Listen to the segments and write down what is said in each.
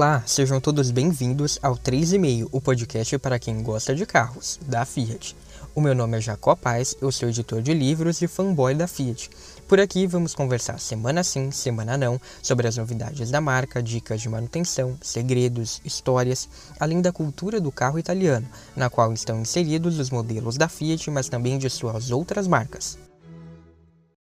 Olá, sejam todos bem-vindos ao 3,5, o podcast para quem gosta de carros, da Fiat. O meu nome é Jacó Paz, eu sou editor de livros e fanboy da Fiat. Por aqui vamos conversar semana sim, semana não, sobre as novidades da marca, dicas de manutenção, segredos, histórias, além da cultura do carro italiano, na qual estão inseridos os modelos da Fiat, mas também de suas outras marcas.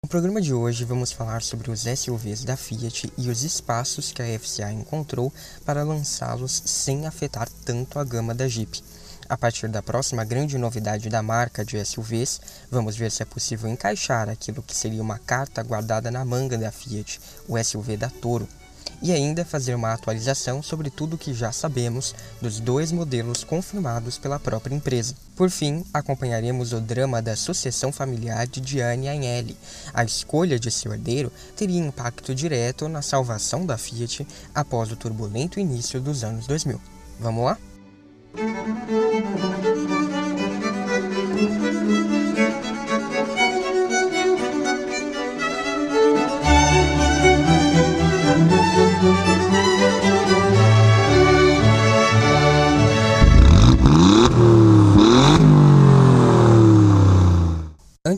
No programa de hoje vamos falar sobre os SUVs da Fiat e os espaços que a FCA encontrou para lançá-los sem afetar tanto a gama da Jeep. A partir da próxima grande novidade da marca de SUVs, vamos ver se é possível encaixar aquilo que seria uma carta guardada na manga da Fiat, o SUV da Toro, e ainda fazer uma atualização sobre tudo o que já sabemos dos dois modelos confirmados pela própria empresa. Por fim, acompanharemos o drama da sucessão familiar de Gianni Agnelli. A escolha de seu herdeiro teria impacto direto na salvação da Fiat após o turbulento início dos anos 2000. Vamos lá?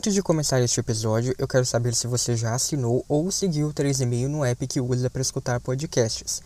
Antes de começar este episódio, eu quero saber se você já assinou ou seguiu o 3,5 no app que usa para escutar podcasts.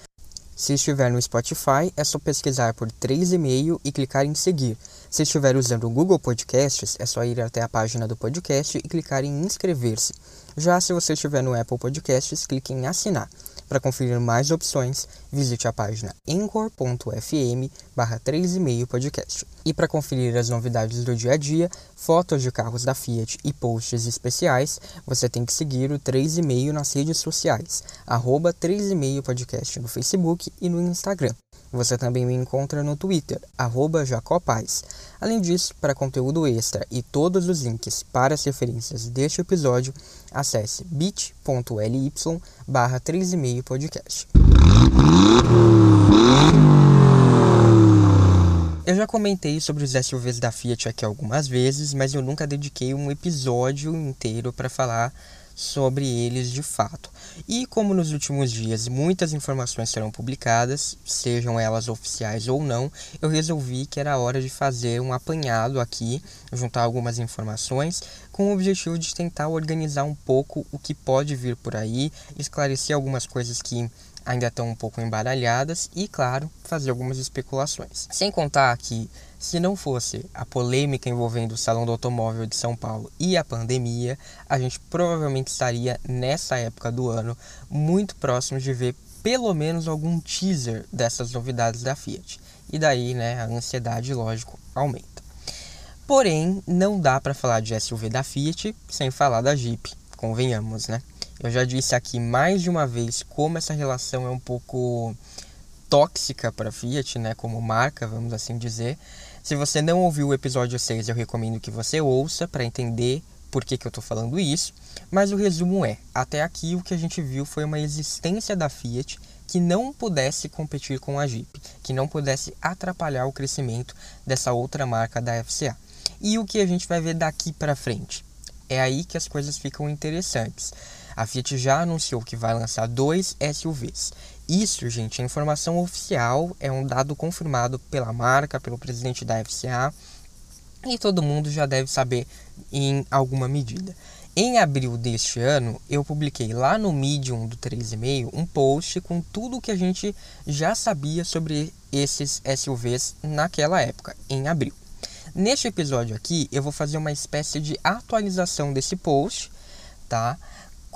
Se estiver no Spotify, é só pesquisar por 3,5 e clicar em seguir. Se estiver usando o Google Podcasts, é só ir até a página do podcast e clicar em inscrever-se. Já se você estiver no Apple Podcasts, clique em assinar. Para conferir mais opções, visite a página anchor.fm barra 3,5 podcast. E para conferir as novidades do dia a dia, fotos de carros da Fiat e posts especiais, você tem que seguir o 3,5 nas redes sociais, arroba 3,5 podcast no Facebook e no Instagram. Você também me encontra no Twitter, Jacopaz. Além disso, para conteúdo extra e todos os links para as referências deste episódio, acesse bit.ly barra 3,5 podcast. Eu já comentei sobre os SUVs da Fiat aqui algumas vezes, mas eu nunca dediquei um episódio inteiro para falar sobre eles de fato. E como nos últimos dias muitas informações serão publicadas, sejam elas oficiais ou não, eu resolvi que era hora de fazer um apanhado aqui, juntar algumas informações, com o objetivo de tentar organizar um pouco o que pode vir por aí, esclarecer algumas coisas que ainda estão um pouco embaralhadas e, claro, fazer algumas especulações. Sem contar que, se não fosse a polêmica envolvendo o Salão do Automóvel de São Paulo e a pandemia, a gente provavelmente estaria nessa época do ano muito próximo de ver pelo menos algum teaser dessas novidades da Fiat. E daí, né, a ansiedade, lógico, aumenta. Porém, não dá para falar de SUV da Fiat sem falar da Jeep, convenhamos, né? Eu já disse aqui mais de uma vez como essa relação é um pouco tóxica para Fiat, né, como marca, vamos assim dizer. Se você não ouviu o episódio 6, eu recomendo que você ouça para entender por que, que eu estou falando isso. Mas o resumo é: até aqui o que a gente viu foi uma existência da Fiat que não pudesse competir com a Jeep, que não pudesse atrapalhar o crescimento dessa outra marca da FCA. E o que a gente vai ver daqui para frente? É aí que as coisas ficam interessantes. A Fiat já anunciou que vai lançar dois SUVs. Isso, gente, é informação oficial, é um dado confirmado pela marca, pelo presidente da FCA, e todo mundo já deve saber em alguma medida. Em abril deste ano, eu publiquei lá no Medium do 3,5 um post com tudo que a gente já sabia sobre esses SUVs naquela época, em abril. Neste episódio aqui, eu vou fazer uma espécie de atualização desse post, tá?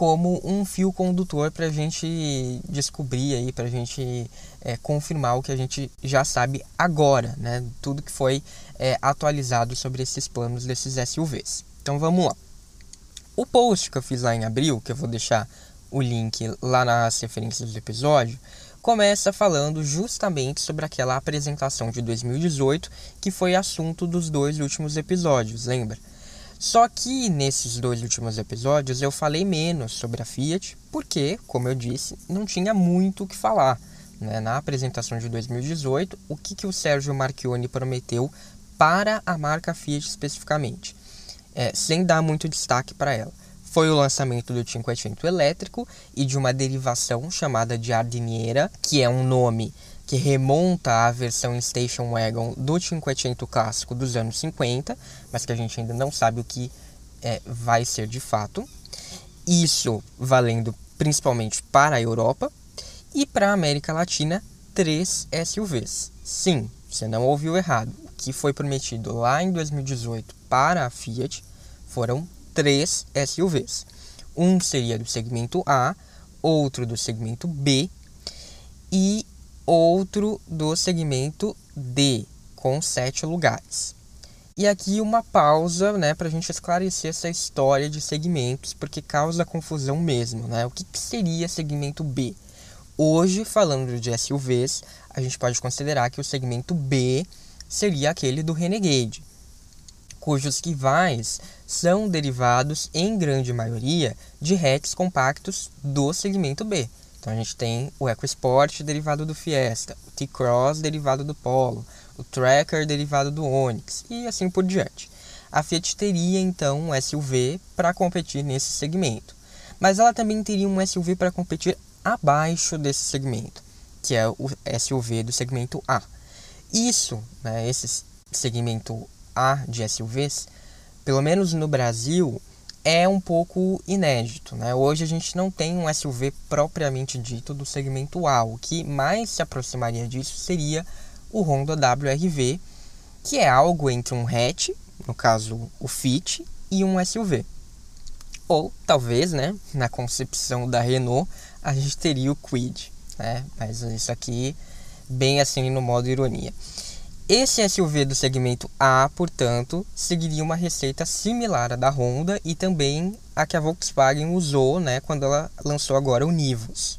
Como um fio condutor para a gente descobrir aí, para a gente é, confirmar o que a gente já sabe agora, né? Tudo que foi é, atualizado sobre esses planos desses SUVs. Então vamos lá. O post que eu fiz lá em abril, que eu vou deixar o link lá nas referências do episódio, começa falando justamente sobre aquela apresentação de 2018 que foi assunto dos dois últimos episódios, lembra? Só que nesses dois últimos episódios eu falei menos sobre a Fiat, porque, como eu disse, não tinha muito o que falar. Né? Na apresentação de 2018, o que, que o Sérgio Marchione prometeu para a marca Fiat especificamente, é, sem dar muito destaque para ela. Foi o lançamento do Cinquecento elétrico e de uma derivação chamada de Ardiniera, que é um nome que remonta à versão Station Wagon do Cinquecento clássico dos anos 50, mas que a gente ainda não sabe o que é, vai ser de fato. Isso valendo principalmente para a Europa e para a América Latina, três SUVs. Sim, você não ouviu errado. O que foi prometido lá em 2018 para a Fiat foram três SUVs. Um seria do segmento A, outro do segmento B e outro do segmento D, com sete lugares. E aqui uma pausa né, para a gente esclarecer essa história de segmentos, porque causa confusão mesmo. Né? O que, que seria segmento B? Hoje, falando de SUVs, a gente pode considerar que o segmento B seria aquele do Renegade, cujos rivais são derivados, em grande maioria, de hatches compactos do segmento B. Então a gente tem o EcoSport derivado do Fiesta, o T-Cross derivado do Polo, o Tracker derivado do Onix e assim por diante. A Fiat teria então um SUV para competir nesse segmento, mas ela também teria um SUV para competir abaixo desse segmento, que é o SUV do segmento A. Isso, né, esse segmento A de SUVs, pelo menos no Brasil, é um pouco inédito. Né? Hoje a gente não tem um SUV propriamente dito do segmento A. O que mais se aproximaria disso seria o Honda WRV, que é algo entre um hatch, no caso o Fit, e um SUV. Ou talvez, né, na concepção da Renault, a gente teria o Quid, né? Mas isso aqui bem assim no modo ironia. Esse SUV do segmento A, portanto, seguiria uma receita similar à da Honda e também a que a Volkswagen usou né, quando ela lançou agora o Nivus.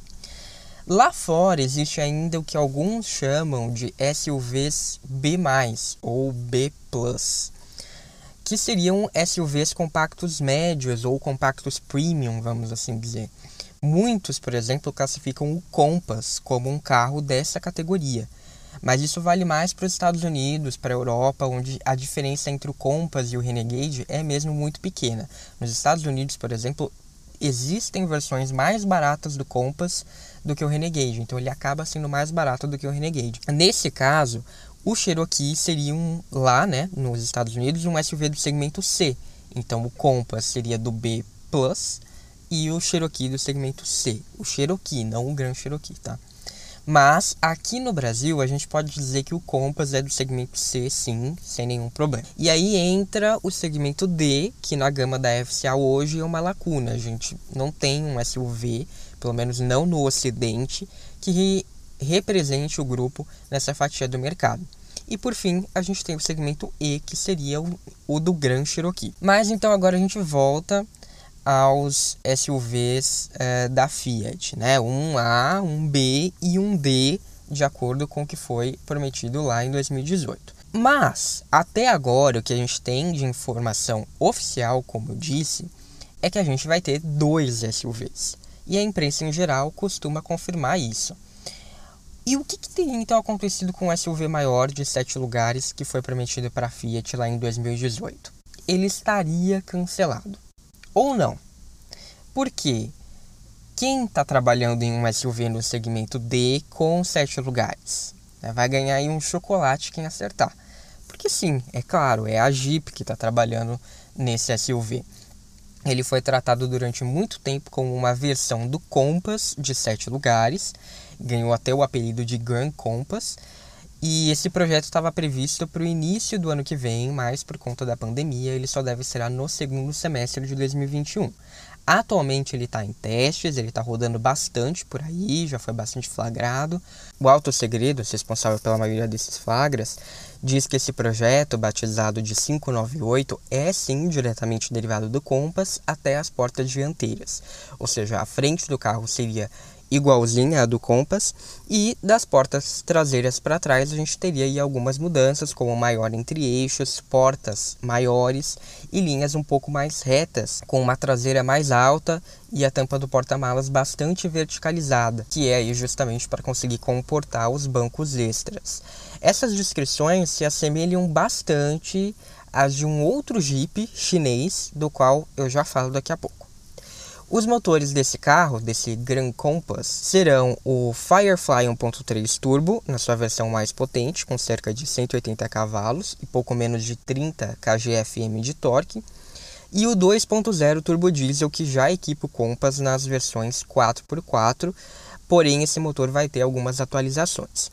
Lá fora existe ainda o que alguns chamam de SUVs B+, ou B+, que seriam SUVs compactos médios ou compactos premium, vamos assim dizer. Muitos, por exemplo, classificam o Compass como um carro dessa categoria – mas isso vale mais para os Estados Unidos, para a Europa, onde a diferença entre o Compass e o Renegade é mesmo muito pequena. Nos Estados Unidos, por exemplo, existem versões mais baratas do Compass do que o Renegade, então ele acaba sendo mais barato do que o Renegade. Nesse caso, o Cherokee seria um, lá, né, nos Estados Unidos, um SUV do segmento C. Então o Compass seria do B+, e o Cherokee do segmento C. O Cherokee, não o Grand Cherokee, tá? Mas aqui no Brasil a gente pode dizer que o Compass é do segmento C, sim, sem nenhum problema. E aí entra o segmento D, que na gama da FCA hoje é uma lacuna. A gente não tem um SUV, pelo menos não no Ocidente, que represente o grupo nessa fatia do mercado. E por fim, a gente tem o segmento E, que seria o, o do Gran Cherokee. Mas então agora a gente volta aos SUVs é, da Fiat, né? Um A, um B e um D, de acordo com o que foi prometido lá em 2018. Mas, até agora, o que a gente tem de informação oficial, como eu disse, é que a gente vai ter dois SUVs. E a imprensa em geral costuma confirmar isso. E o que, que teria então acontecido com o SUV maior de sete lugares que foi prometido para a Fiat lá em 2018? Ele estaria cancelado ou não. Porque quem está trabalhando em um SUV no segmento D com sete lugares né, vai ganhar aí um chocolate quem acertar. Porque sim, é claro, é a Jeep que está trabalhando nesse SUV. Ele foi tratado durante muito tempo como uma versão do Compass de sete lugares, ganhou até o apelido de Grand Compass e esse projeto estava previsto para o início do ano que vem, mas por conta da pandemia ele só deve ser no segundo semestre de 2021. Atualmente ele está em testes, ele está rodando bastante por aí, já foi bastante flagrado. O Alto Segredo, responsável pela maioria desses flagras, diz que esse projeto, batizado de 598, é sim diretamente derivado do Compass até as portas dianteiras. Ou seja, a frente do carro seria igualzinha à do Compass e das portas traseiras para trás a gente teria aí algumas mudanças como maior entre eixos, portas maiores e linhas um pouco mais retas com uma traseira mais alta e a tampa do porta-malas bastante verticalizada, que é aí justamente para conseguir comportar os bancos extras. Essas descrições se assemelham bastante às de um outro Jeep chinês, do qual eu já falo daqui a pouco. Os motores desse carro, desse Grand Compass, serão o Firefly 1.3 Turbo, na sua versão mais potente, com cerca de 180 cavalos e pouco menos de 30 kgfm de torque, e o 2.0 turbo diesel que já equipa o Compass nas versões 4x4, porém esse motor vai ter algumas atualizações.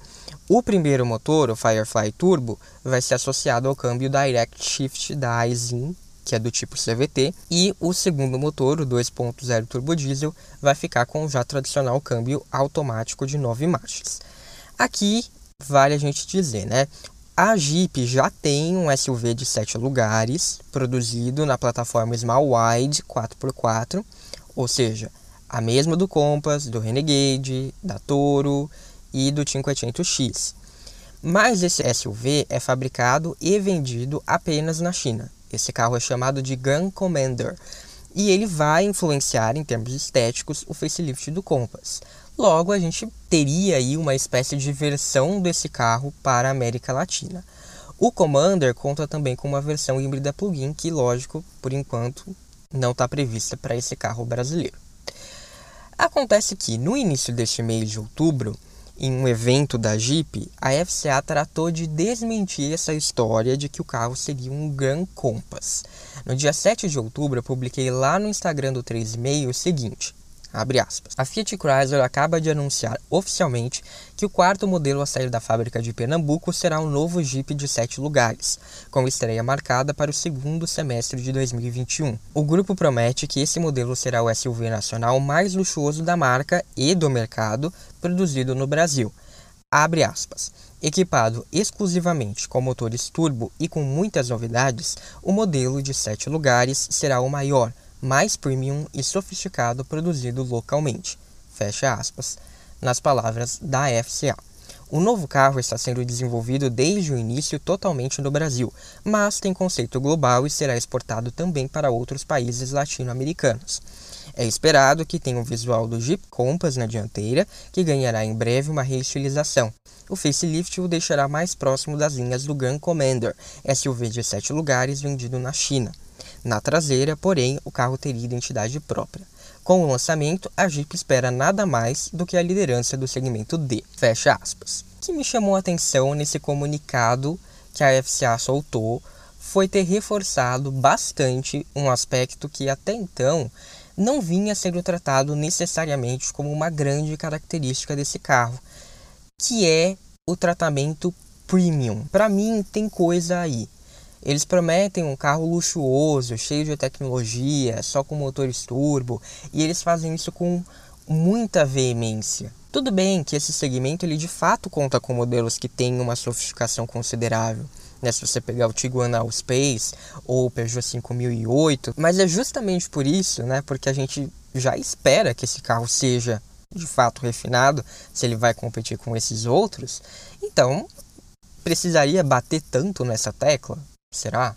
O primeiro motor, o Firefly Turbo, vai ser associado ao câmbio Direct Shift da Aisin, que é do tipo CVT, e o segundo motor, o 2.0 turbo diesel, vai ficar com o já tradicional câmbio automático de 9 marchas. Aqui vale a gente dizer, né? A Jeep já tem um SUV de 7 lugares, produzido na plataforma Small Wide 4x4, ou seja, a mesma do Compass, do Renegade, da Toro e do 500X. Mas esse SUV é fabricado e vendido apenas na China. Esse carro é chamado de Gun Commander e ele vai influenciar em termos estéticos o facelift do Compass. Logo, a gente teria aí uma espécie de versão desse carro para a América Latina. O Commander conta também com uma versão híbrida plug-in que, lógico, por enquanto não está prevista para esse carro brasileiro. Acontece que no início deste mês de outubro, em um evento da Jeep, a FCA tratou de desmentir essa história de que o carro seria um Grand Compass. No dia 7 de outubro, eu publiquei lá no Instagram do 3,5 o seguinte: a Fiat Chrysler acaba de anunciar oficialmente que o quarto modelo a sair da fábrica de Pernambuco será um novo Jeep de sete lugares, com estreia marcada para o segundo semestre de 2021. O grupo promete que esse modelo será o SUV nacional mais luxuoso da marca e do mercado produzido no Brasil. Abre aspas. Equipado exclusivamente com motores turbo e com muitas novidades, o modelo de sete lugares será o maior mais premium e sofisticado produzido localmente. Fecha aspas, nas palavras da FCA. O novo carro está sendo desenvolvido desde o início totalmente no Brasil, mas tem conceito global e será exportado também para outros países latino-americanos. É esperado que tenha o visual do Jeep Compass na dianteira, que ganhará em breve uma reestilização. O facelift o deixará mais próximo das linhas do Gun Commander, SUV de 7 lugares vendido na China. Na traseira, porém, o carro teria identidade própria. Com o lançamento, a Jeep espera nada mais do que a liderança do segmento D. Fecha aspas. O que me chamou a atenção nesse comunicado que a FCA soltou foi ter reforçado bastante um aspecto que até então não vinha sendo tratado necessariamente como uma grande característica desse carro, que é o tratamento premium. Para mim tem coisa aí. Eles prometem um carro luxuoso, cheio de tecnologia, só com motores turbo, e eles fazem isso com muita veemência. Tudo bem que esse segmento ele de fato conta com modelos que têm uma sofisticação considerável. Né, se você pegar o Tiguan Allspace ou o Peugeot 5008, mas é justamente por isso, né, porque a gente já espera que esse carro seja de fato refinado, se ele vai competir com esses outros, então precisaria bater tanto nessa tecla? Será?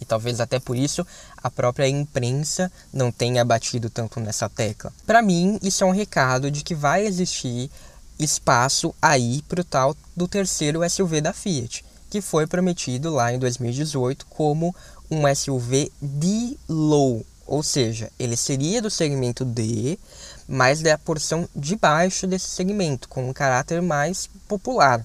E talvez até por isso a própria imprensa não tenha batido tanto nessa tecla. Para mim, isso é um recado de que vai existir espaço aí para o tal do terceiro SUV da Fiat, que foi prometido lá em 2018 como um SUV D-Low, ou seja, ele seria do segmento D, mas da porção de baixo desse segmento, com um caráter mais popular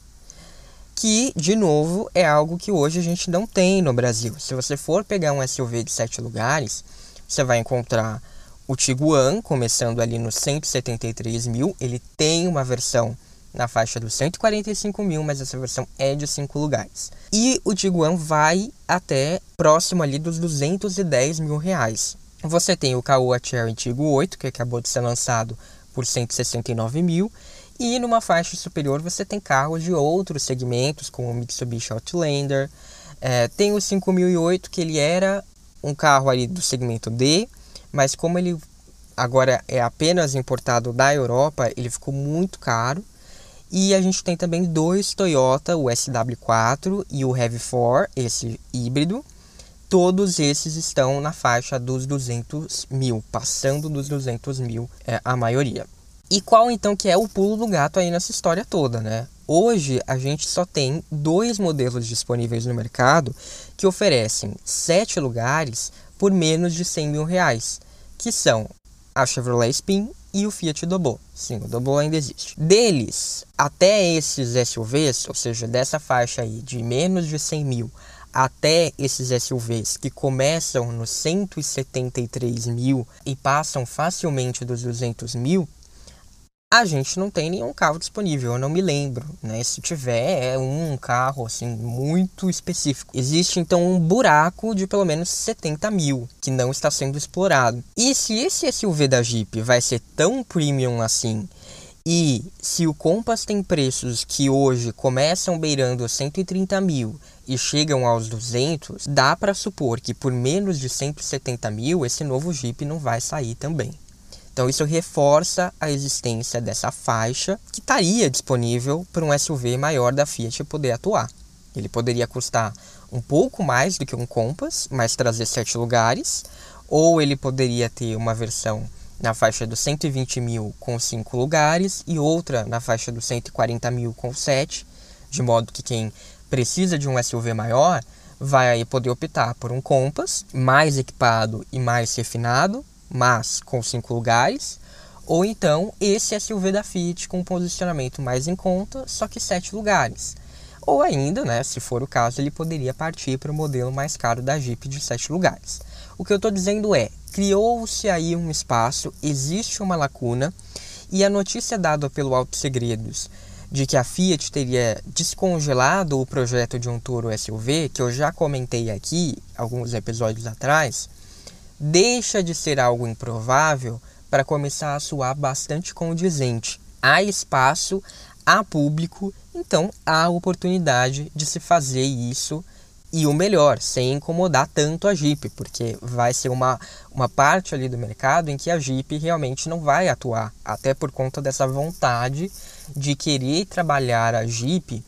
que, de novo, é algo que hoje a gente não tem no Brasil. Se você for pegar um SUV de sete lugares, você vai encontrar o Tiguan, começando ali nos 173 mil. Ele tem uma versão na faixa dos 145 mil, mas essa versão é de cinco lugares. E o Tiguan vai até próximo ali dos 210 mil reais. Você tem o Caoa Cherry Tigo 8, que acabou de ser lançado por 169 mil, e numa faixa superior você tem carros de outros segmentos, como o Mitsubishi Outlander. É, tem o 5008, que ele era um carro ali do segmento D, mas como ele agora é apenas importado da Europa, ele ficou muito caro. E a gente tem também dois Toyota, o SW4 e o RAV4, esse híbrido. Todos esses estão na faixa dos 200 mil, passando dos 200 mil é, a maioria. E qual então que é o pulo do gato aí nessa história toda, né? Hoje a gente só tem dois modelos disponíveis no mercado que oferecem sete lugares por menos de 100 mil reais, que são a Chevrolet Spin e o Fiat Doblò. Sim, o Doblò ainda existe. Deles, até esses SUVs, ou seja, dessa faixa aí de menos de 100 mil até esses SUVs que começam nos 173 mil e passam facilmente dos 200 mil, a gente não tem nenhum carro disponível, eu não me lembro, né? Se tiver, é um carro assim muito específico. Existe então um buraco de pelo menos 70 mil que não está sendo explorado. E se esse SUV da Jeep vai ser tão premium assim, e se o Compass tem preços que hoje começam beirando 130 mil e chegam aos 200, dá para supor que por menos de 170 mil esse novo Jeep não vai sair também. Então isso reforça a existência dessa faixa que estaria disponível para um SUV maior da Fiat poder atuar. Ele poderia custar um pouco mais do que um Compass, mas trazer sete lugares, ou ele poderia ter uma versão na faixa dos 120 mil com cinco lugares e outra na faixa dos 140 mil com sete, de modo que quem precisa de um SUV maior vai poder optar por um Compass mais equipado e mais refinado, mas com cinco lugares, ou então esse SUV da Fiat com um posicionamento mais em conta, só que sete lugares. Ou ainda, né, se for o caso, ele poderia partir para o modelo mais caro da Jeep de sete lugares. O que eu estou dizendo é, criou-se aí um espaço, existe uma lacuna, e a notícia dada pelo Auto Segredos de que a Fiat teria descongelado o projeto de um Toro SUV, que eu já comentei aqui alguns episódios atrás, deixa de ser algo improvável para começar a soar bastante condizente. Há espaço, há público, então há oportunidade de se fazer isso e o melhor, sem incomodar tanto a Jeep, porque vai ser uma, uma parte ali do mercado em que a Jeep realmente não vai atuar, até por conta dessa vontade de querer trabalhar a Jeep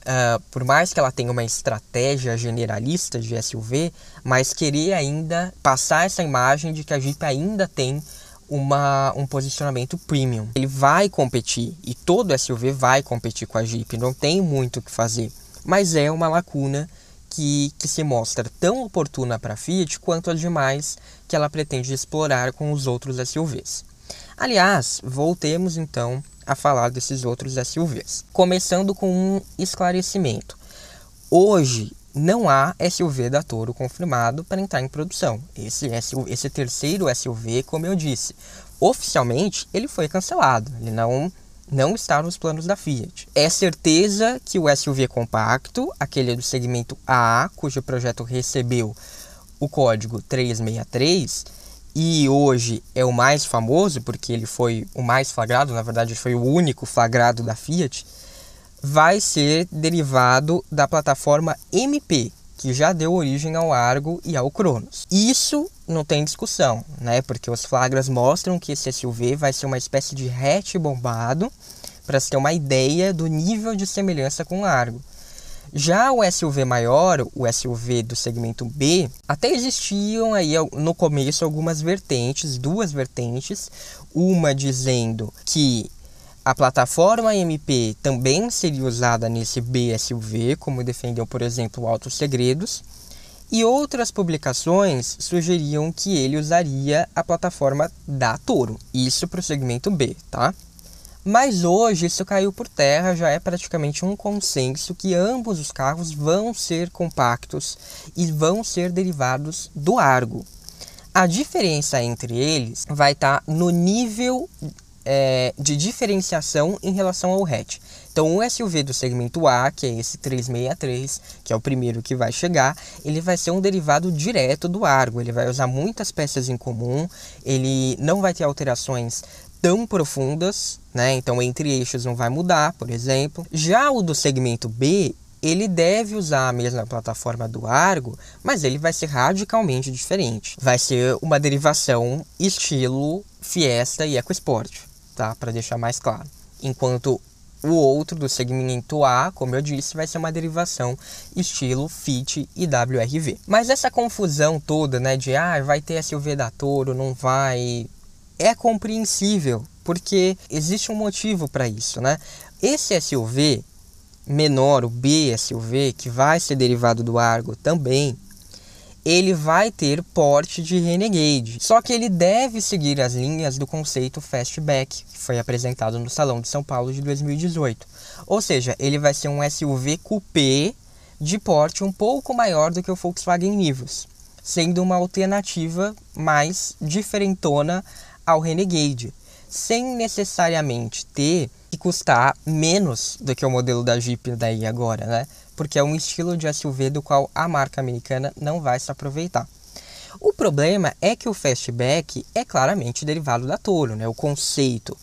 Uh, por mais que ela tenha uma estratégia generalista de SUV, mas querer ainda passar essa imagem de que a Jeep ainda tem uma, um posicionamento premium. Ele vai competir e todo SUV vai competir com a Jeep, não tem muito o que fazer, mas é uma lacuna que, que se mostra tão oportuna para a Fiat quanto as demais que ela pretende explorar com os outros SUVs. Aliás, voltemos então a falar desses outros SUVs. Começando com um esclarecimento. Hoje não há SUV da Toro confirmado para entrar em produção. Esse, SUV, esse terceiro SUV, como eu disse, oficialmente ele foi cancelado. Ele não não está nos planos da Fiat. É certeza que o SUV compacto, aquele do segmento AA, cujo projeto recebeu o código 363, e hoje é o mais famoso, porque ele foi o mais flagrado, na verdade foi o único flagrado da Fiat, vai ser derivado da plataforma MP, que já deu origem ao Argo e ao Cronos. Isso não tem discussão, né? Porque os flagras mostram que esse SUV vai ser uma espécie de hatch bombado, para se ter uma ideia do nível de semelhança com o Argo. Já o SUV maior, o SUV do segmento B, até existiam aí no começo algumas vertentes, duas vertentes, uma dizendo que a plataforma MP também seria usada nesse B SUV, como defendeu, por exemplo, Autos Segredos, e outras publicações sugeriam que ele usaria a plataforma da Toro, isso para o segmento B, tá? Mas hoje isso caiu por terra, já é praticamente um consenso que ambos os carros vão ser compactos e vão ser derivados do Argo. A diferença entre eles vai estar tá no nível é, de diferenciação em relação ao hatch. Então, o SUV do segmento A, que é esse 363, que é o primeiro que vai chegar, ele vai ser um derivado direto do Argo. Ele vai usar muitas peças em comum, ele não vai ter alterações tão profundas, né? Então entre eixos não vai mudar, por exemplo. Já o do segmento B, ele deve usar a mesma plataforma do Argo, mas ele vai ser radicalmente diferente. Vai ser uma derivação estilo Fiesta e EcoSport, tá? Para deixar mais claro. Enquanto o outro do segmento A, como eu disse, vai ser uma derivação estilo Fit e WRV. Mas essa confusão toda, né, de ah, vai ter SUV da Toro, não vai, é compreensível, porque existe um motivo para isso, né? Esse SUV menor, o B SUV, que vai ser derivado do Argo também, ele vai ter porte de Renegade. Só que ele deve seguir as linhas do conceito Fastback, que foi apresentado no Salão de São Paulo de 2018. Ou seja, ele vai ser um SUV coupé de porte um pouco maior do que o Volkswagen Nivus, sendo uma alternativa mais diferentona ao Renegade, sem necessariamente ter que custar menos do que o modelo da Jeep daí agora, né? Porque é um estilo de SUV do qual a marca americana não vai se aproveitar. O problema é que o Fastback é claramente derivado da Toro, né? O conceito.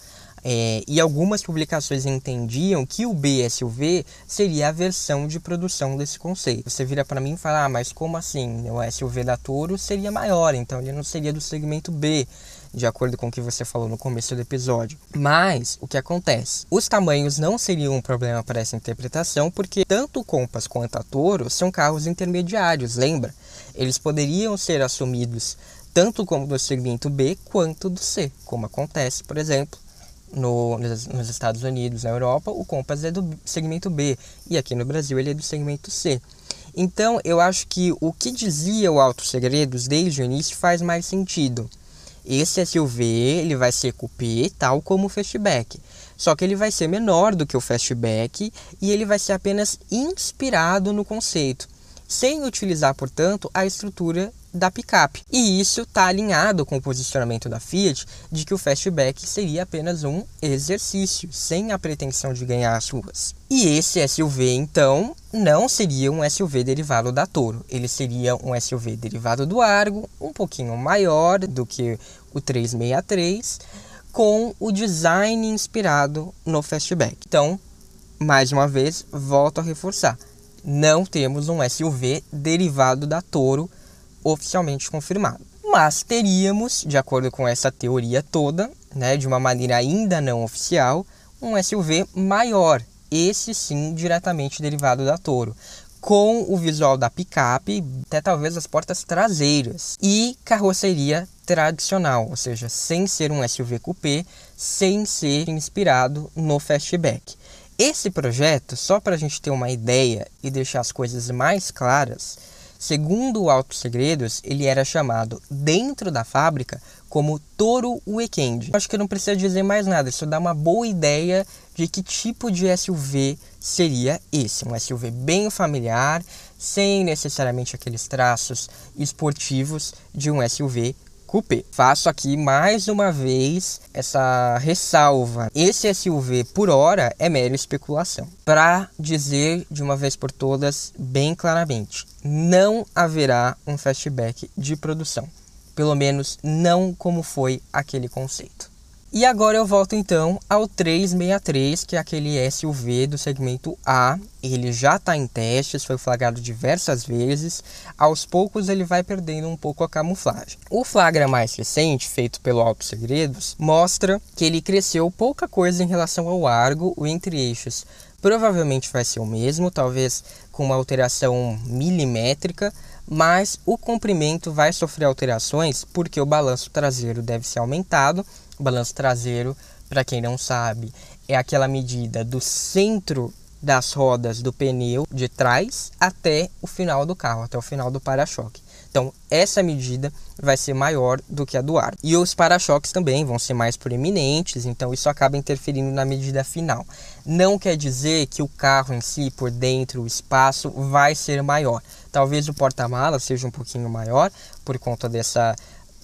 É, e algumas publicações entendiam que o BSUV seria a versão de produção desse conceito. Você vira para mim e fala, ah, mas como assim? O SUV da Toro seria maior, então ele não seria do segmento B de acordo com o que você falou no começo do episódio. Mas o que acontece? Os tamanhos não seriam um problema para essa interpretação, porque tanto o Compass quanto a Toro são carros intermediários, lembra? Eles poderiam ser assumidos tanto como do segmento B quanto do C, como acontece, por exemplo, no, nos Estados Unidos, na Europa, o Compass é do segmento B e aqui no Brasil ele é do segmento C. Então eu acho que o que dizia o Auto Segredos desde o início faz mais sentido. Esse SUV ele vai ser coupé tal como o Fastback, só que ele vai ser menor do que o Fastback e ele vai ser apenas inspirado no conceito, sem utilizar, portanto, a estrutura da picape. E isso está alinhado com o posicionamento da Fiat de que o Fastback seria apenas um exercício, sem a pretensão de ganhar as ruas. E esse SUV, então, não seria um SUV derivado da Toro, ele seria um SUV derivado do Argo, um pouquinho maior do que o 363, com o design inspirado no Fastback. Então, mais uma vez, volto a reforçar. Não temos um SUV derivado da Toro oficialmente confirmado. Mas teríamos, de acordo com essa teoria toda, né, de uma maneira ainda não oficial, um SUV maior, esse sim diretamente derivado da Toro, com o visual da picape, até talvez as portas traseiras, e carroceria tradicional, ou seja, sem ser um SUV coupé, sem ser inspirado no fastback. Esse projeto, só para a gente ter uma ideia e deixar as coisas mais claras, Segundo o Alto Segredos, ele era chamado dentro da fábrica como Toro Weekend. Acho que não precisa dizer mais nada, isso dá uma boa ideia de que tipo de SUV seria esse. Um SUV bem familiar, sem necessariamente aqueles traços esportivos de um SUV Coupé. Faço aqui mais uma vez essa ressalva. Esse SUV por hora é mera especulação. Para dizer de uma vez por todas bem claramente, não haverá um fastback de produção. Pelo menos não como foi aquele conceito. E agora eu volto então ao 363, que é aquele SUV do segmento A. Ele já está em testes, foi flagrado diversas vezes. Aos poucos ele vai perdendo um pouco a camuflagem. O flagra mais recente, feito pelo Auto Segredos, mostra que ele cresceu pouca coisa em relação ao Argo, o entre-eixos. Provavelmente vai ser o mesmo, talvez com uma alteração milimétrica, mas o comprimento vai sofrer alterações porque o balanço traseiro deve ser aumentado balanço traseiro, para quem não sabe, é aquela medida do centro das rodas do pneu de trás até o final do carro, até o final do para-choque. Então, essa medida vai ser maior do que a do ar. E os para-choques também vão ser mais proeminentes, então isso acaba interferindo na medida final. Não quer dizer que o carro em si, por dentro, o espaço, vai ser maior. Talvez o porta-malas seja um pouquinho maior, por conta dessa,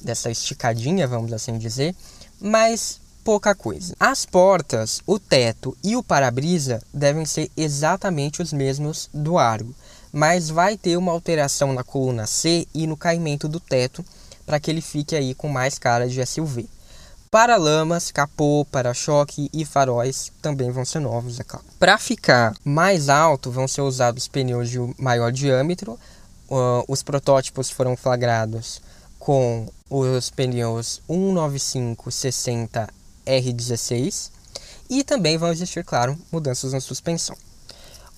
dessa esticadinha, vamos assim dizer, mas pouca coisa. As portas, o teto e o para-brisa devem ser exatamente os mesmos do Argo, mas vai ter uma alteração na coluna C e no caimento do teto para que ele fique aí com mais cara de SUV. Para-lamas, capô, para-choque e faróis também vão ser novos, é claro. Para ficar mais alto, vão ser usados pneus de maior diâmetro. Uh, os protótipos foram flagrados com os pneus 19560 R16 e também vão existir, claro, mudanças na suspensão.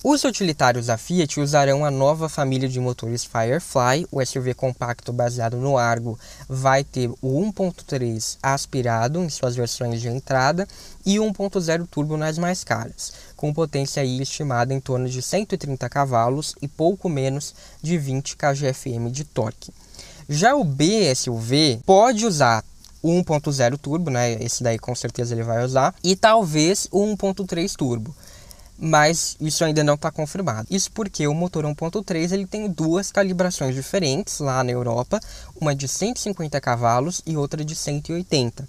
Os utilitários da Fiat usarão a nova família de motores Firefly. O SUV compacto baseado no Argo vai ter o 1.3 aspirado em suas versões de entrada e o 1.0 turbo nas mais caras, com potência estimada em torno de 130 cavalos e pouco menos de 20 kgfm de torque. Já o B SUV pode usar o 1.0 turbo, né? Esse daí com certeza ele vai usar, e talvez o 1.3 turbo mas isso ainda não está confirmado. Isso porque o motor 1.3 ele tem duas calibrações diferentes lá na Europa, uma de 150 cavalos e outra de 180.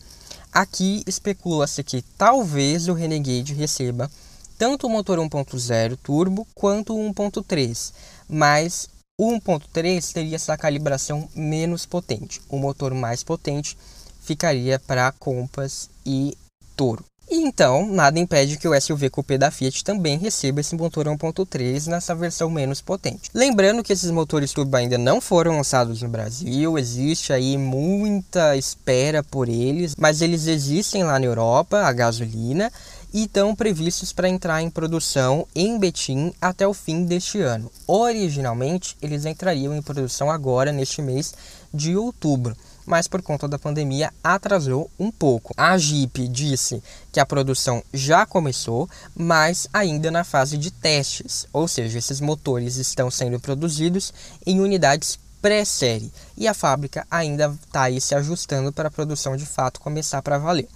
Aqui especula-se que talvez o Renegade receba tanto o motor 1.0 turbo quanto o 1.3, mas o 1.3 teria essa calibração menos potente. O motor mais potente ficaria para Compass e Toro. E então, nada impede que o SUV Coupé da Fiat também receba esse motor 1.3 nessa versão menos potente. Lembrando que esses motores turbo ainda não foram lançados no Brasil, existe aí muita espera por eles, mas eles existem lá na Europa, a gasolina, e estão previstos para entrar em produção em Betim até o fim deste ano. Originalmente, eles entrariam em produção agora neste mês de outubro mas por conta da pandemia atrasou um pouco. A Jeep disse que a produção já começou, mas ainda na fase de testes, ou seja, esses motores estão sendo produzidos em unidades pré-série e a fábrica ainda está se ajustando para a produção de fato começar para valer.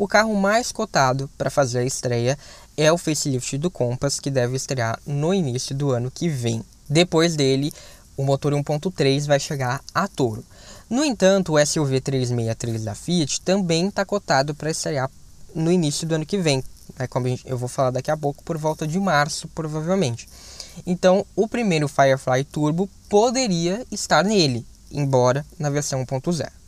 O carro mais cotado para fazer a estreia é o facelift do Compass, que deve estrear no início do ano que vem. Depois dele, o motor 1.3 vai chegar a Toro. No entanto, o SUV 363 da Fiat também está cotado para estrear no início do ano que vem, né, como eu vou falar daqui a pouco, por volta de março, provavelmente. Então, o primeiro Firefly Turbo poderia estar nele, embora na versão 1.0.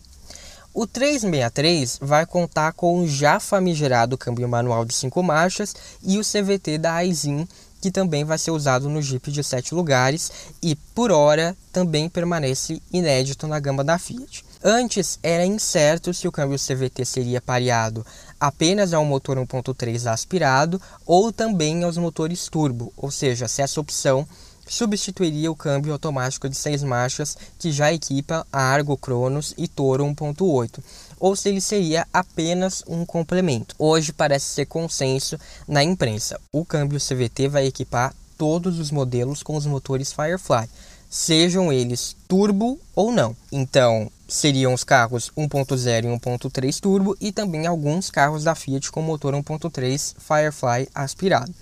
O 363 vai contar com o já famigerado câmbio manual de 5 marchas e o CVT da Aisin que também vai ser usado no Jeep de 7 lugares e, por hora, também permanece inédito na gama da Fiat. Antes era incerto se o câmbio CVT seria pareado apenas ao motor 1.3 aspirado ou também aos motores turbo, ou seja, se essa opção substituiria o câmbio automático de 6 marchas que já equipa a Argo Cronos e Toro 1.8 ou se ele seria apenas um complemento. Hoje parece ser consenso na imprensa. O câmbio CVT vai equipar todos os modelos com os motores Firefly, sejam eles turbo ou não. Então, seriam os carros 1.0 e 1.3 turbo e também alguns carros da Fiat com motor 1.3 Firefly aspirado.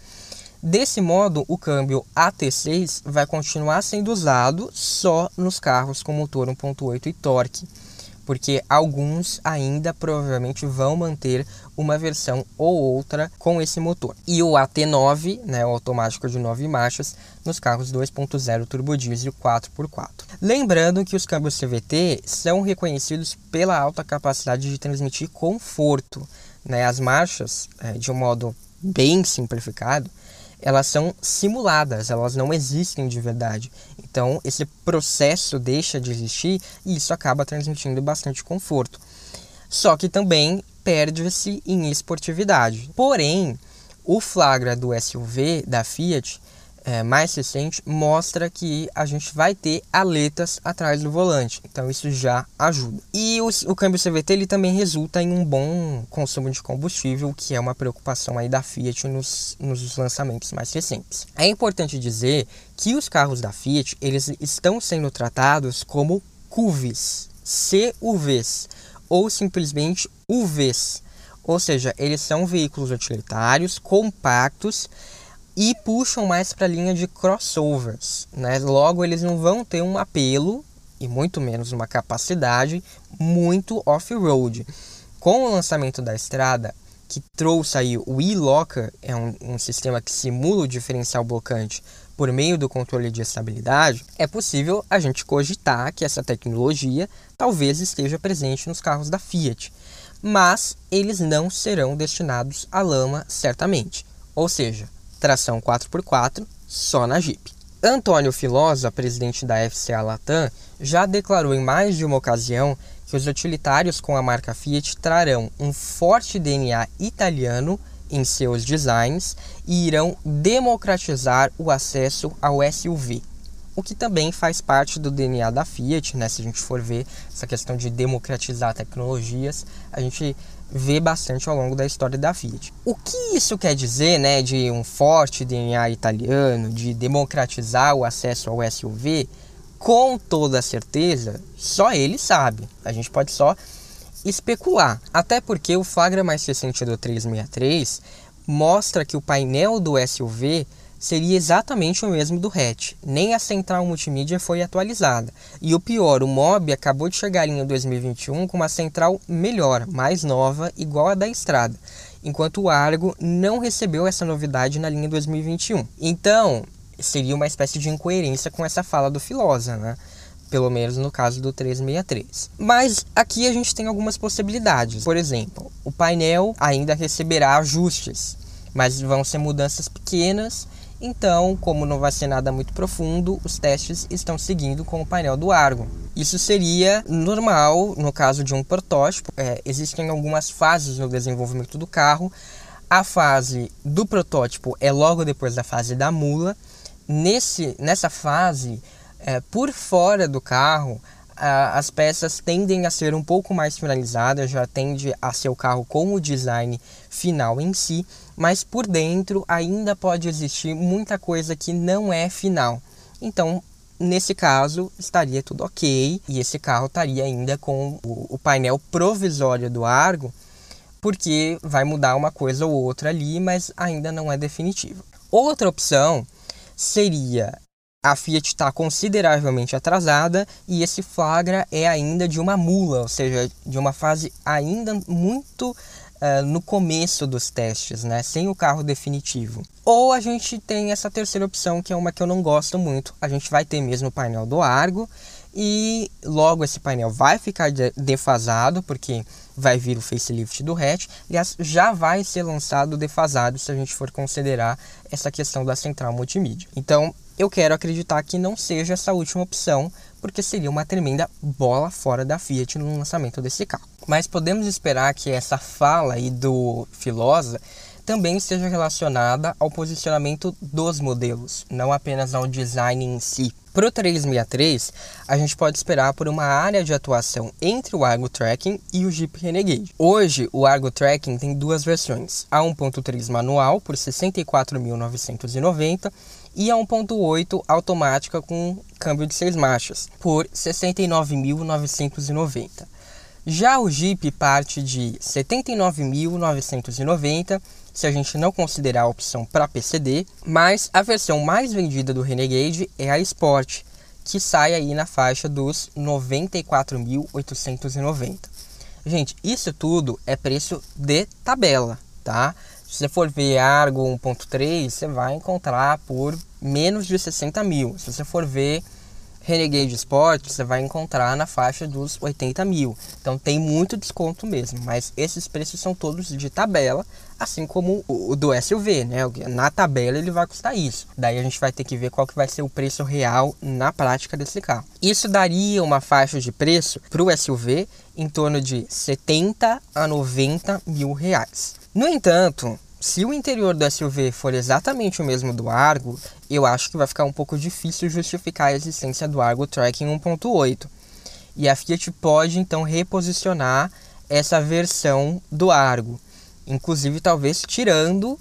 Desse modo, o câmbio AT6 vai continuar sendo usado só nos carros com motor 1.8 e torque porque alguns ainda provavelmente vão manter uma versão ou outra com esse motor. E o AT9, né, o automático de 9 marchas, nos carros 2.0 turbo diesel 4x4. Lembrando que os câmbios CVT são reconhecidos pela alta capacidade de transmitir conforto. Né? As marchas, é, de um modo bem simplificado, elas são simuladas, elas não existem de verdade. Então, esse processo deixa de existir e isso acaba transmitindo bastante conforto. Só que também perde-se em esportividade. Porém, o flagra do SUV da Fiat é, mais recente mostra que a gente vai ter aletas atrás do volante, então isso já ajuda. E o, o câmbio CVT ele também resulta em um bom consumo de combustível, que é uma preocupação aí da Fiat nos, nos lançamentos mais recentes. É importante dizer que os carros da Fiat eles estão sendo tratados como CUVs, CUVs ou simplesmente UVs, ou seja, eles são veículos utilitários compactos e puxam mais para a linha de crossovers. Né? Logo, eles não vão ter um apelo e muito menos uma capacidade muito off-road. Com o lançamento da estrada, que trouxe aí o e-locker, é um, um, sistema que simula o diferencial blocante por meio do controle de estabilidade, é possível a gente cogitar que essa tecnologia talvez esteja presente nos carros da Fiat, mas eles não serão destinados à lama certamente. Ou seja, tração 4x4 só na Jeep. Antônio Filosa, presidente da FCA Latam, já declarou em mais de uma ocasião que os utilitários com a marca Fiat trarão um forte DNA italiano em seus designs e irão democratizar o acesso ao SUV. O que também faz parte do DNA da Fiat, né? Se a gente for ver essa questão de democratizar tecnologias, a gente vê bastante ao longo da história da Fiat. O que isso quer dizer, né, de um forte DNA italiano, de democratizar o acesso ao SUV? Com toda certeza, só ele sabe. A gente pode só especular. Até porque o flagra mais recente do 363 mostra que o painel do SUV seria exatamente o mesmo do hatch. Nem a central multimídia foi atualizada. E o pior, o Mob acabou de chegar em 2021 com uma central melhor, mais nova, igual a da estrada. Enquanto o Argo não recebeu essa novidade na linha 2021. Então, seria uma espécie de incoerência com essa fala do Filosa, né? Pelo menos no caso do 363. Mas aqui a gente tem algumas possibilidades. Por exemplo, o painel ainda receberá ajustes, mas vão ser mudanças pequenas então, como não vai ser nada muito profundo, os testes estão seguindo com o painel do Argo. Isso seria normal no caso de um protótipo. É, existem algumas fases no desenvolvimento do carro. A fase do protótipo é logo depois da fase da mula. Nesse, nessa fase, é, por fora do carro, as peças tendem a ser um pouco mais finalizadas, já tende a ser o carro com o design final em si, mas por dentro ainda pode existir muita coisa que não é final. Então, nesse caso, estaria tudo ok e esse carro estaria ainda com o, painel provisório do Argo, porque vai mudar uma coisa ou outra ali, mas ainda não é definitivo. Outra opção seria a Fiat está consideravelmente atrasada e esse flagra é ainda de uma mula, ou seja, de uma fase ainda muito uh, no começo dos testes, né, sem o carro definitivo. Ou a gente tem essa terceira opção, que é uma que eu não gosto muito. A gente vai ter mesmo o painel do Argo e logo esse painel vai ficar defasado, porque vai vir o facelift do hatch. Aliás, já vai ser lançado defasado se a gente for considerar essa questão da central multimídia. Então, eu quero acreditar que não seja essa última opção, porque seria uma tremenda bola fora da Fiat no lançamento desse carro. Mas podemos esperar que essa fala aí do Filosa também esteja relacionada ao posicionamento dos modelos, não apenas ao design em si. Para o 363, a gente pode esperar por uma área de atuação entre o Argo Tracking e o Jeep Renegade. Hoje, o Argo Tracking tem duas versões, a 1.3 manual por 64.990 e a 1.8 automática com câmbio de 6 marchas por 69.990. Já o Jeep parte de 79.990 se a gente não considerar a opção para PCD, mas a versão mais vendida do Renegade é a Sport, que sai aí na faixa dos 94.890. Gente, isso tudo é preço de tabela, tá? Se você for ver Argo 1.3, você vai encontrar por menos de 60 mil. Se você for ver Renegade Sport, você vai encontrar na faixa dos 80 mil. Então tem muito desconto mesmo, mas esses preços são todos de tabela, assim como o do SUV, né? Na tabela ele vai custar isso. Daí a gente vai ter que ver qual que vai ser o preço real na prática desse carro. Isso daria uma faixa de preço para o SUV em torno de 70 a 90 mil reais. No entanto, se o interior do SUV for exatamente o mesmo do Argo, eu acho que vai ficar um pouco difícil justificar a existência do Argo Tracking 1.8. E a Fiat pode então reposicionar essa versão do Argo, inclusive talvez tirando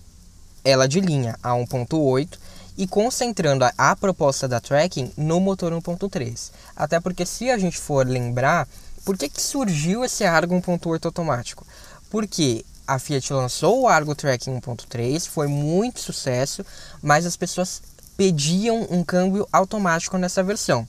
ela de linha a 1.8 e concentrando a, a proposta da Tracking no motor 1.3. Até porque se a gente for lembrar, por que, que surgiu esse Argo 1.8 automático? Porque a Fiat lançou o Argo Tracking 1.3, foi muito sucesso, mas as pessoas pediam um câmbio automático nessa versão.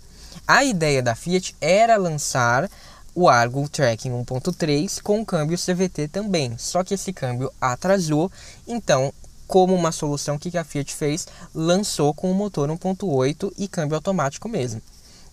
A ideia da Fiat era lançar o Argo Tracking 1.3 com câmbio CVT também, só que esse câmbio atrasou, então como uma solução que a Fiat fez, lançou com o motor 1.8 e câmbio automático mesmo.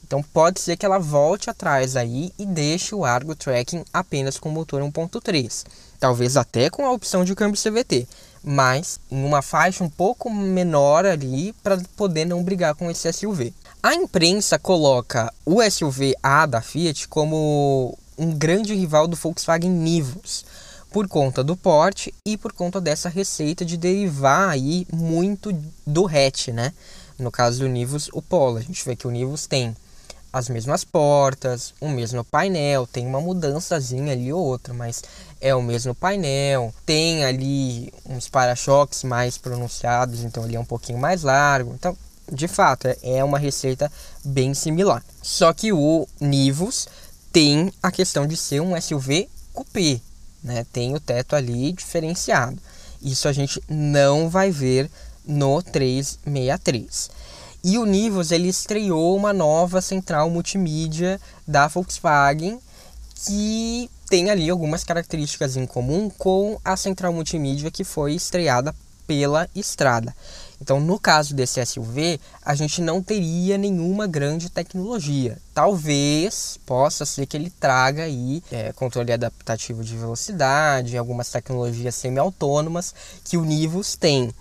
Então pode ser que ela volte atrás aí e deixe o Argo Tracking apenas com motor 1.3 talvez até com a opção de câmbio CVT, mas em uma faixa um pouco menor ali para poder não brigar com esse SUV. A imprensa coloca o SUV A da Fiat como um grande rival do Volkswagen Nivus, por conta do porte e por conta dessa receita de derivar aí muito do hatch, né? No caso do Nivus, o Polo. A gente vê que o Nivus tem as mesmas portas, o mesmo painel, tem uma mudançazinha ali ou outra, mas é o mesmo painel, tem ali uns para-choques mais pronunciados, então ele é um pouquinho mais largo. Então, de fato, é, é uma receita bem similar. Só que o Nivus tem a questão de ser um SUV coupé, né? Tem o teto ali diferenciado. Isso a gente não vai ver no 363. E o Nivus ele estreou uma nova central multimídia da Volkswagen que tem ali algumas características em comum com a central multimídia que foi estreada pela Estrada. Então, no caso desse SUV, a gente não teria nenhuma grande tecnologia. Talvez possa ser que ele traga aí é, controle adaptativo de velocidade, algumas tecnologias semi-autônomas que o Nivus tem.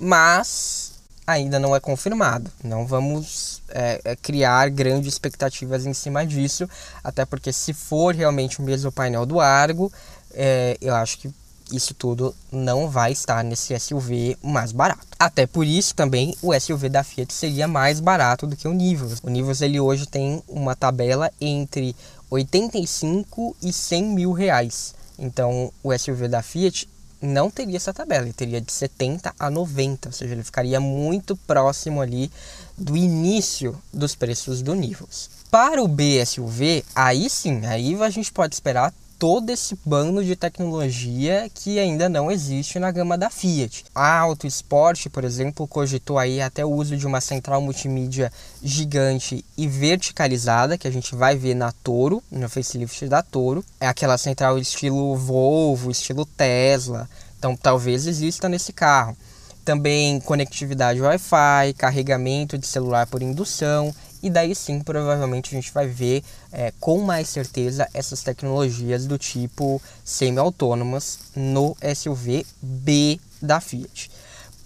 Mas ainda não é confirmado. Não vamos é, é, criar grandes expectativas em cima disso, até porque se for realmente o mesmo painel do Argo, é, eu acho que isso tudo não vai estar nesse SUV mais barato. Até por isso também o SUV da Fiat seria mais barato do que o Nivus. O Nivus ele hoje tem uma tabela entre 85 e 100 mil reais. Então o SUV da Fiat não teria essa tabela, ele teria de 70 a 90, ou seja, ele ficaria muito próximo ali do início dos preços do Nivus. Para o BSUV, aí sim, aí a gente pode esperar todo esse bando de tecnologia que ainda não existe na gama da Fiat. A Auto Sport, por exemplo, cogitou aí até o uso de uma central multimídia gigante e verticalizada que a gente vai ver na Toro, no facelift da Toro. É aquela central estilo Volvo, estilo Tesla. Então talvez exista nesse carro. Também conectividade Wi-Fi, carregamento de celular por indução e daí sim provavelmente a gente vai ver é, com mais certeza essas tecnologias do tipo semi-autônomas no SUV B da Fiat.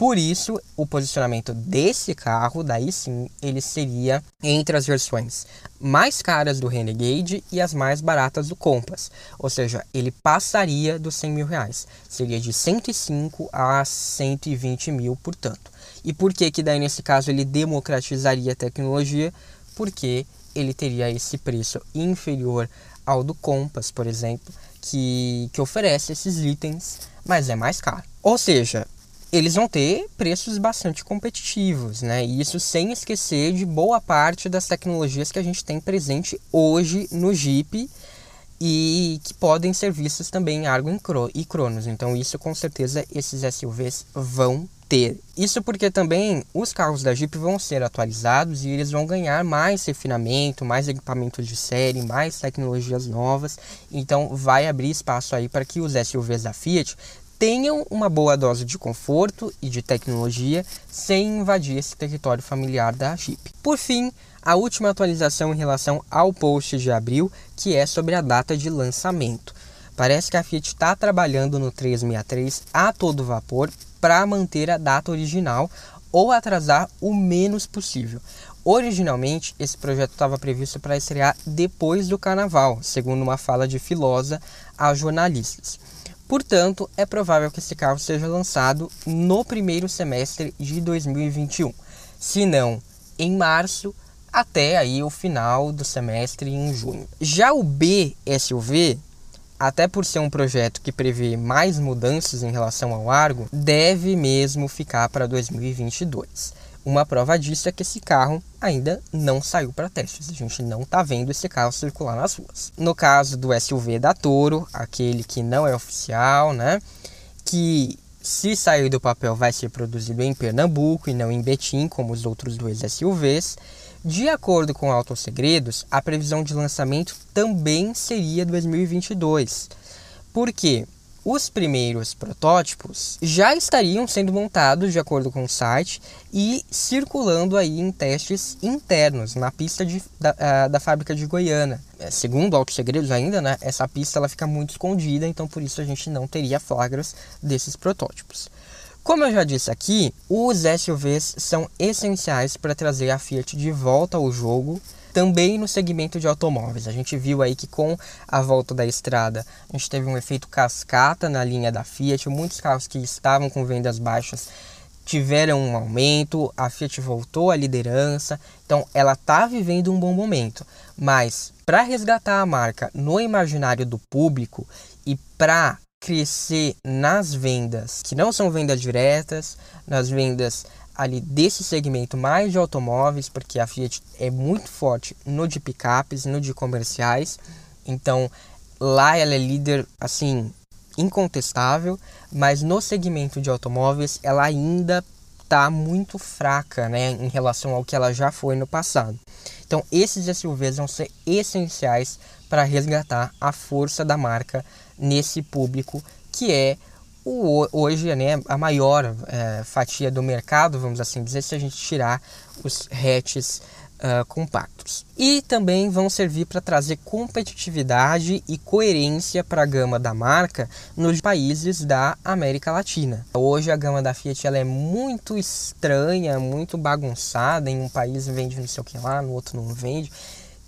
Por isso, o posicionamento desse carro, daí sim, ele seria entre as versões mais caras do Renegade e as mais baratas do Compass. Ou seja, ele passaria dos 100 mil reais. Seria de 105 a 120 mil, portanto. E por que que daí nesse caso ele democratizaria a tecnologia? Porque ele teria esse preço inferior ao do Compass, por exemplo, que, que oferece esses itens, mas é mais caro. Ou seja, eles vão ter preços bastante competitivos, né? E isso sem esquecer de boa parte das tecnologias que a gente tem presente hoje no Jeep e que podem ser vistas também em Argo e Cronos. Então isso com certeza esses SUVs vão ter. Isso porque também os carros da Jeep vão ser atualizados e eles vão ganhar mais refinamento, mais equipamentos de série, mais tecnologias novas. Então vai abrir espaço aí para que os SUVs da Fiat tenham uma boa dose de conforto e de tecnologia sem invadir esse território familiar da Jeep. Por fim, a última atualização em relação ao post de abril, que é sobre a data de lançamento. Parece que a Fiat está trabalhando no 363 a todo vapor para manter a data original ou atrasar o menos possível. Originalmente, esse projeto estava previsto para estrear depois do carnaval, segundo uma fala de Filosa a jornalistas. Portanto, é provável que esse carro seja lançado no primeiro semestre de 2021, se não em março até aí o final do semestre em junho. Já o B SUV, até por ser um projeto que prevê mais mudanças em relação ao Argo, deve mesmo ficar para 2022. Uma prova disso é que esse carro ainda não saiu para testes. A gente não está vendo esse carro circular nas ruas. No caso do SUV da Toro, aquele que não é oficial, né? Que se sair do papel vai ser produzido em Pernambuco e não em Betim, como os outros dois SUVs. De acordo com Autos Segredos, a previsão de lançamento também seria 2022. Por quê? Os primeiros protótipos já estariam sendo montados de acordo com o site e circulando aí em testes internos na pista de, da, da fábrica de Goiânia. É, segundo Autos Segredos ainda, né, essa pista ela fica muito escondida, então por isso a gente não teria flagras desses protótipos. Como eu já disse aqui, os SUVs são essenciais para trazer a Fiat de volta ao jogo, também no segmento de automóveis. A gente viu aí que com a volta da estrada, a gente teve um efeito cascata na linha da Fiat, muitos carros que estavam com vendas baixas tiveram um aumento, a Fiat voltou à liderança, então ela está vivendo um bom momento. Mas para resgatar a marca no imaginário do público e para crescer nas vendas que não são vendas diretas, nas vendas ali desse segmento mais de automóveis, porque a Fiat é muito forte no de picapes, no de comerciais. Então, lá ela é líder assim incontestável, mas no segmento de automóveis ela ainda está muito fraca, né, em relação ao que ela já foi no passado. Então, esses SUVs vão ser essenciais para resgatar a força da marca nesse público que é o, hoje né, a maior é, fatia do mercado, vamos assim dizer, se a gente tirar os hatches uh, compactos. E também vão servir para trazer competitividade e coerência para a gama da marca nos países da América Latina. Hoje a gama da Fiat ela é muito estranha, muito bagunçada, em um país vende não sei o que lá, no outro não vende.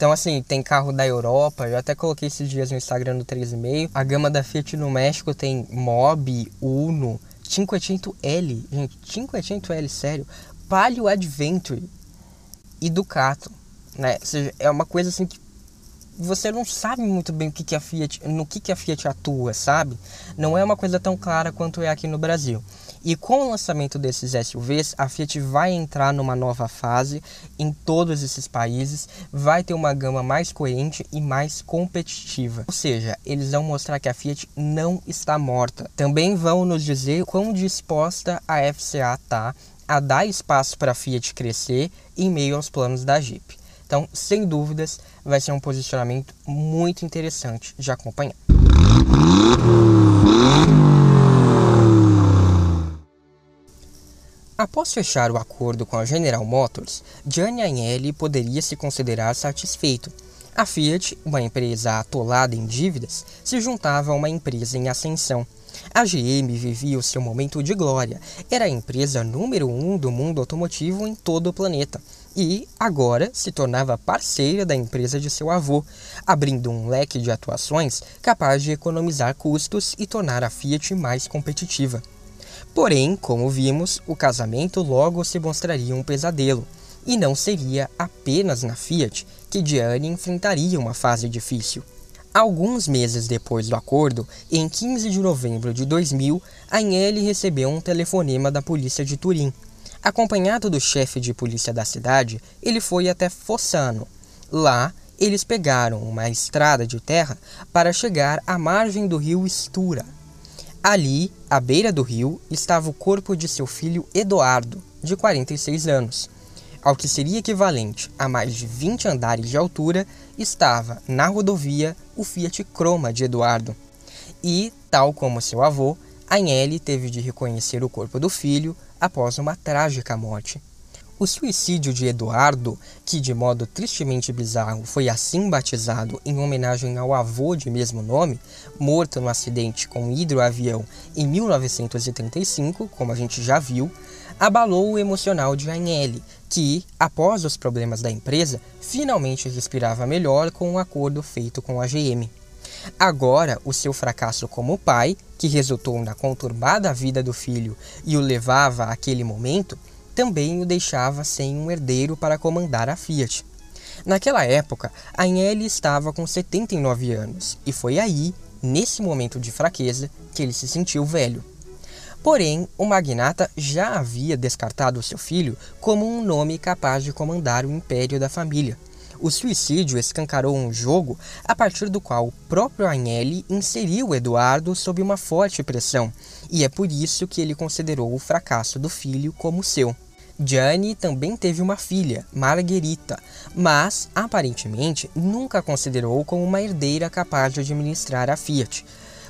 Então, assim, tem carro da Europa, eu até coloquei esses dias no Instagram do 3,5. A gama da Fiat no México tem Mob, Uno, 500L, gente, 500L, sério, Palio Adventure e Ducato, né? Ou seja, é uma coisa assim que você não sabe muito bem o que, que a Fiat, no que, que a Fiat atua, sabe? Não é uma coisa tão clara quanto é aqui no Brasil. E com o lançamento desses SUVs, a Fiat vai entrar numa nova fase em todos esses países, vai ter uma gama mais coerente e mais competitiva. Ou seja, eles vão mostrar que a Fiat não está morta. Também vão nos dizer quão disposta a FCA está a dar espaço para a Fiat crescer em meio aos planos da Jeep. Então, sem dúvidas, vai ser um posicionamento muito interessante de acompanhar. Após fechar o acordo com a General Motors, Gianni Agnelli poderia se considerar satisfeito. A Fiat, uma empresa atolada em dívidas, se juntava a uma empresa em ascensão. A GM vivia o seu momento de glória, era a empresa número um do mundo automotivo em todo o planeta e agora se tornava parceira da empresa de seu avô, abrindo um leque de atuações capaz de economizar custos e tornar a Fiat mais competitiva. Porém, como vimos, o casamento logo se mostraria um pesadelo, e não seria apenas na Fiat que Gianni enfrentaria uma fase difícil. Alguns meses depois do acordo, em 15 de novembro de 2000, Agnelli recebeu um telefonema da polícia de Turim. Acompanhado do chefe de polícia da cidade, ele foi até Fossano. Lá, eles pegaram uma estrada de terra para chegar à margem do rio Stura, Ali, à beira do rio, estava o corpo de seu filho Eduardo, de 46 anos. Ao que seria equivalente a mais de 20 andares de altura, estava na rodovia o Fiat Croma de Eduardo. E, tal como seu avô, Agnelli teve de reconhecer o corpo do filho após uma trágica morte. O suicídio de Eduardo, que de modo tristemente bizarro foi assim batizado em homenagem ao avô de mesmo nome, morto no acidente com um hidroavião em 1935, como a gente já viu, abalou o emocional de Agnelli, que, após os problemas da empresa, finalmente respirava melhor com o um acordo feito com a GM. Agora, o seu fracasso como pai, que resultou na conturbada vida do filho e o levava àquele momento, também o deixava sem um herdeiro para comandar a Fiat. Naquela época, Agnelli estava com 79 anos e foi aí, nesse momento de fraqueza, que ele se sentiu velho. Porém, o magnata já havia descartado seu filho como um nome capaz de comandar o império da família. O suicídio escancarou um jogo a partir do qual o próprio Agnelli inseriu Eduardo sob uma forte pressão, e é por isso que ele considerou o fracasso do filho como seu. Gianni também teve uma filha, Margherita, mas aparentemente nunca considerou como uma herdeira capaz de administrar a Fiat.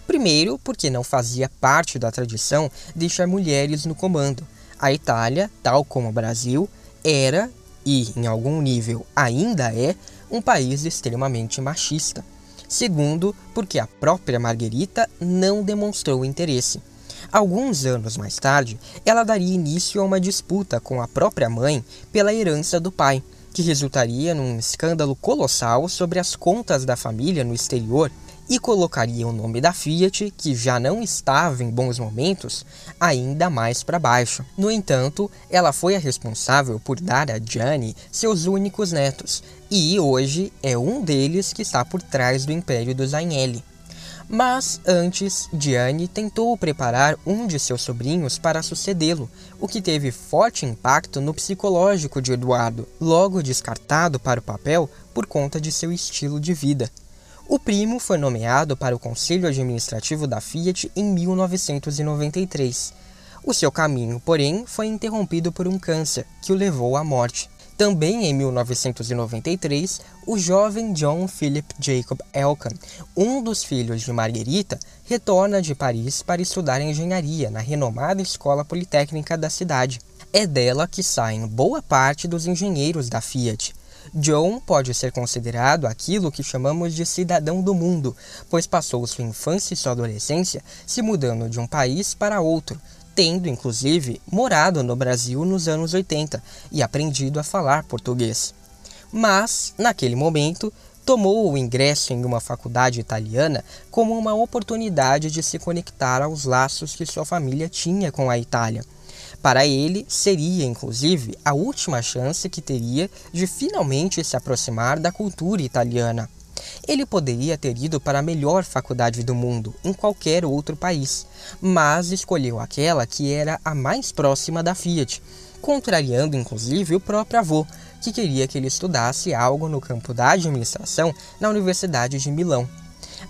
Primeiro, porque não fazia parte da tradição deixar mulheres no comando. A Itália, tal como o Brasil, era e, em algum nível, ainda é um país extremamente machista. Segundo, porque a própria Margherita não demonstrou interesse. Alguns anos mais tarde, ela daria início a uma disputa com a própria mãe pela herança do pai, que resultaria num escândalo colossal sobre as contas da família no exterior e colocaria o nome da Fiat, que já não estava em bons momentos, ainda mais para baixo. No entanto, ela foi a responsável por dar a Gianni seus únicos netos, e hoje é um deles que está por trás do império dos Agnelli. Mas antes, Gianni tentou preparar um de seus sobrinhos para sucedê-lo, o que teve forte impacto no psicológico de Eduardo, logo descartado para o papel por conta de seu estilo de vida. O primo foi nomeado para o conselho administrativo da Fiat em 1993. O seu caminho, porém, foi interrompido por um câncer que o levou à morte. Também em 1993, o jovem John Philip Jacob Elkan, um dos filhos de Marguerita, retorna de Paris para estudar engenharia na renomada Escola Politécnica da cidade. É dela que saem boa parte dos engenheiros da Fiat. John pode ser considerado aquilo que chamamos de cidadão do mundo, pois passou sua infância e sua adolescência se mudando de um país para outro, tendo inclusive morado no Brasil nos anos 80 e aprendido a falar português. Mas, naquele momento, tomou o ingresso em uma faculdade italiana como uma oportunidade de se conectar aos laços que sua família tinha com a Itália para ele, seria inclusive a última chance que teria de finalmente se aproximar da cultura italiana. Ele poderia ter ido para a melhor faculdade do mundo, em qualquer outro país, mas escolheu aquela que era a mais próxima da Fiat, contrariando inclusive o próprio avô, que queria que ele estudasse algo no campo da administração na Universidade de Milão.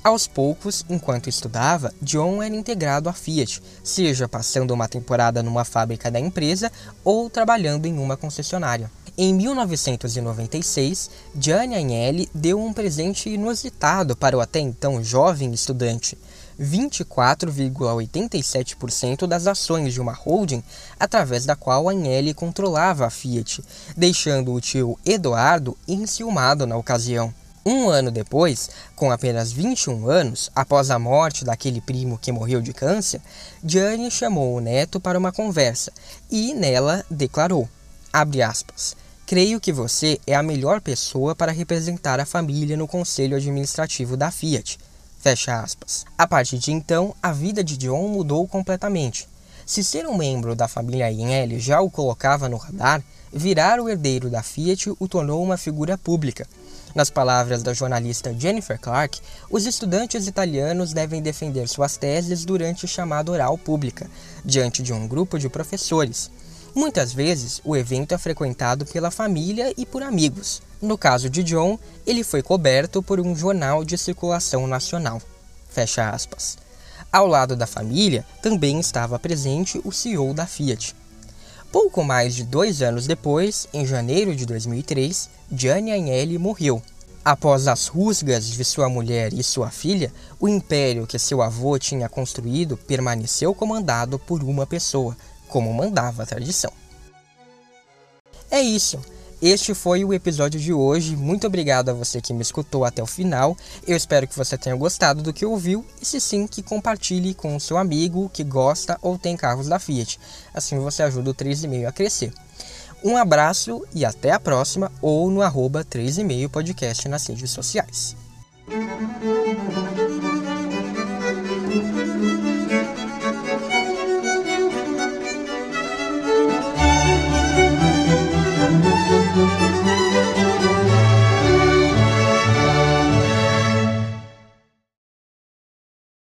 Aos poucos, enquanto estudava, John era integrado à Fiat, seja passando uma temporada numa fábrica da empresa ou trabalhando em uma concessionária. Em 1996, Gianni Agnelli deu um presente inusitado para o até então jovem estudante. 24,87% das ações de uma holding através da qual Agnelli controlava a Fiat, deixando o tio Eduardo enciumado na ocasião. Um ano depois, com apenas 21 anos, após a morte daquele primo que morreu de câncer, Gianni chamou o neto para uma conversa e nela declarou, aspas, Creio que você é a melhor pessoa para representar a família no conselho administrativo da Fiat. Fecha aspas. A partir de então, a vida de John mudou completamente. Se ser um membro da família Agnelli já o colocava no radar, virar o herdeiro da Fiat o tornou uma figura pública – nas palavras da jornalista Jennifer Clark, os estudantes italianos devem defender suas teses durante chamada oral pública, diante de um grupo de professores. Muitas vezes, o evento é frequentado pela família e por amigos. No caso de John, ele foi coberto por um jornal de circulação nacional. Fecha aspas. Ao lado da família, também estava presente o CEO da Fiat. Pouco mais de dois anos depois, em janeiro de 2003, Gianni Agnelli morreu. Após as rusgas de sua mulher e sua filha, o império que seu avô tinha construído permaneceu comandado por uma pessoa, como mandava a tradição. É isso. Este foi o episódio de hoje. Muito obrigado a você que me escutou até o final. Eu espero que você tenha gostado do que ouviu e, se sim, que compartilhe com o seu amigo que gosta ou tem carros da Fiat. Assim você ajuda o 3,5 a crescer. Um abraço e até a próxima ou no arroba 3,5 podcast nas redes sociais.